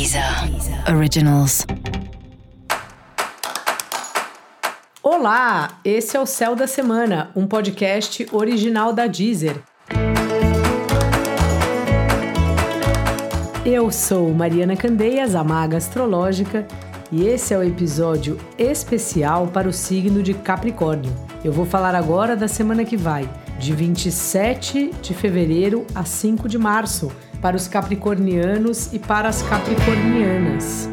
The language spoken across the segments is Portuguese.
Deezer Originals. Olá, esse é o Céu da Semana, um podcast original da Deezer. Eu sou Mariana Candeias, a maga astrológica, e esse é o episódio especial para o signo de Capricórnio. Eu vou falar agora da semana que vai, de 27 de fevereiro a 5 de março para os capricornianos e para as capricornianas.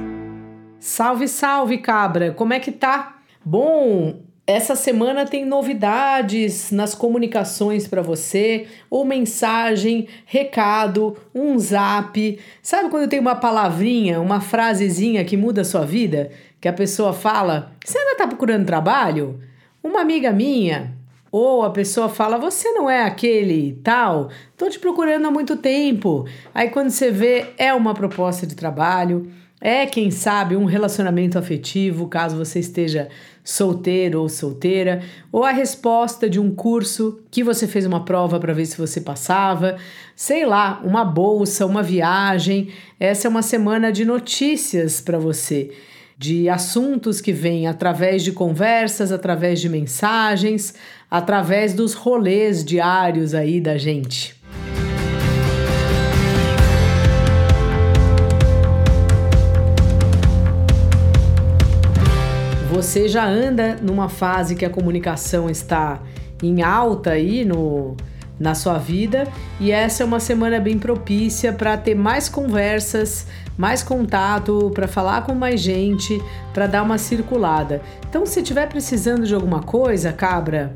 Salve, salve, cabra! Como é que tá? Bom, essa semana tem novidades nas comunicações para você, ou mensagem, recado, um zap. Sabe quando tem uma palavrinha, uma frasezinha que muda a sua vida? Que a pessoa fala: Você ainda tá procurando trabalho? Uma amiga minha ou a pessoa fala, você não é aquele tal, tô te procurando há muito tempo. Aí quando você vê, é uma proposta de trabalho, é quem sabe um relacionamento afetivo, caso você esteja solteiro ou solteira, ou a resposta de um curso que você fez uma prova para ver se você passava, sei lá, uma bolsa, uma viagem. Essa é uma semana de notícias para você de assuntos que vêm através de conversas, através de mensagens, através dos rolês diários aí da gente. Você já anda numa fase que a comunicação está em alta aí no na sua vida e essa é uma semana bem propícia para ter mais conversas, mais contato, para falar com mais gente, para dar uma circulada. Então, se estiver precisando de alguma coisa, cabra,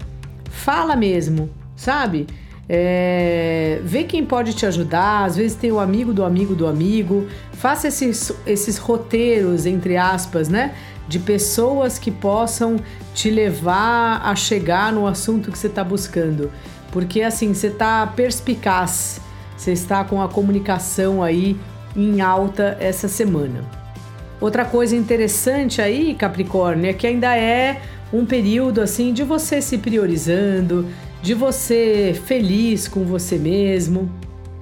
fala mesmo, sabe? É, vê quem pode te ajudar, às vezes tem o amigo do amigo do amigo, faça esses, esses roteiros, entre aspas, né? De pessoas que possam te levar a chegar no assunto que você está buscando. Porque assim, você está perspicaz, você está com a comunicação aí em alta essa semana. Outra coisa interessante aí, Capricórnio, é que ainda é um período assim de você se priorizando, de você feliz com você mesmo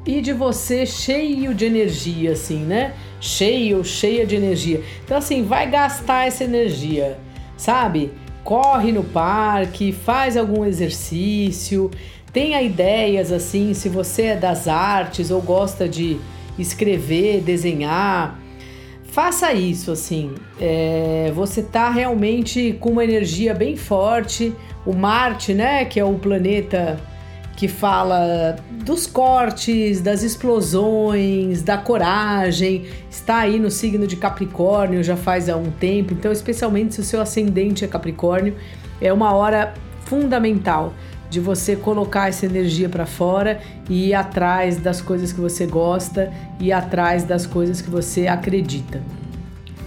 e de você cheio de energia, assim, né? Cheio, cheia de energia. Então, assim, vai gastar essa energia, sabe? Corre no parque, faz algum exercício, Tenha ideias assim, se você é das artes ou gosta de escrever, desenhar, faça isso assim. É, você tá realmente com uma energia bem forte. O Marte, né, que é o planeta que fala dos cortes, das explosões, da coragem, está aí no signo de Capricórnio já faz há um tempo. Então, especialmente se o seu ascendente é Capricórnio, é uma hora fundamental de você colocar essa energia para fora e ir atrás das coisas que você gosta e atrás das coisas que você acredita.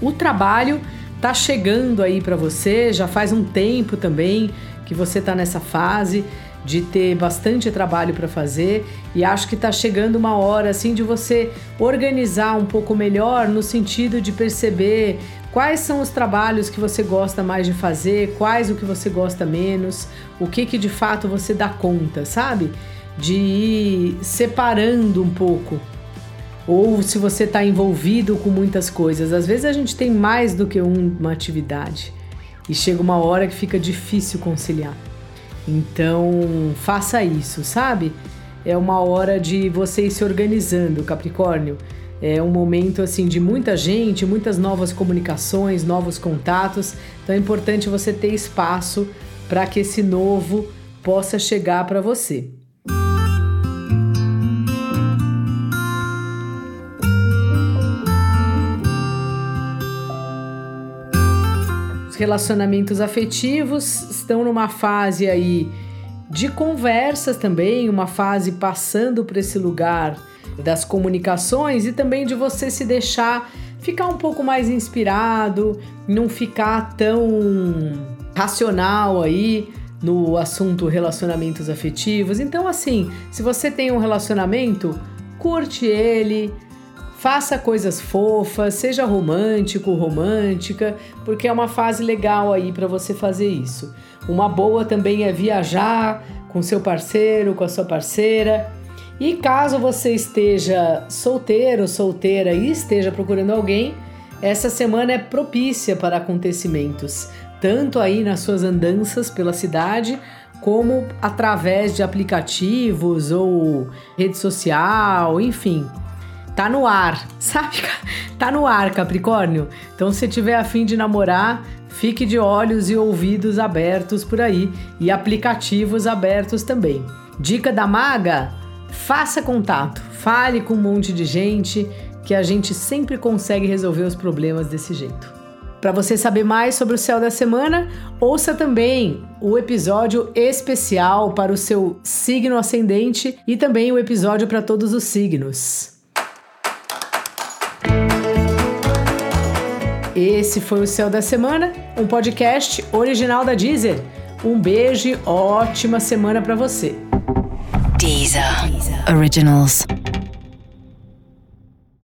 O trabalho tá chegando aí para você, já faz um tempo também que você tá nessa fase de ter bastante trabalho para fazer e acho que está chegando uma hora assim de você organizar um pouco melhor no sentido de perceber Quais são os trabalhos que você gosta mais de fazer? Quais o que você gosta menos? O que que de fato você dá conta, sabe? De ir separando um pouco. Ou se você está envolvido com muitas coisas. Às vezes a gente tem mais do que uma atividade e chega uma hora que fica difícil conciliar. Então, faça isso, sabe? É uma hora de você ir se organizando, Capricórnio é um momento assim de muita gente, muitas novas comunicações, novos contatos. Então é importante você ter espaço para que esse novo possa chegar para você. Os relacionamentos afetivos estão numa fase aí de conversas também, uma fase passando por esse lugar das comunicações e também de você se deixar ficar um pouco mais inspirado, não ficar tão racional aí no assunto relacionamentos afetivos. Então, assim, se você tem um relacionamento, curte ele, faça coisas fofas, seja romântico, romântica, porque é uma fase legal aí para você fazer isso. Uma boa também é viajar com seu parceiro, com a sua parceira E caso você esteja solteiro, solteira e esteja procurando alguém, essa semana é propícia para acontecimentos, tanto aí nas suas andanças pela cidade, como através de aplicativos ou rede social, enfim. Tá no ar, sabe? Tá no ar, Capricórnio. Então, se tiver afim de namorar, fique de olhos e ouvidos abertos por aí e aplicativos abertos também. Dica da maga: faça contato, fale com um monte de gente, que a gente sempre consegue resolver os problemas desse jeito. Para você saber mais sobre o céu da semana, ouça também o episódio especial para o seu signo ascendente e também o episódio para todos os signos. Esse foi o Céu da Semana, um podcast original da Deezer. Um beijo ótima semana para você. Deezer. Originals.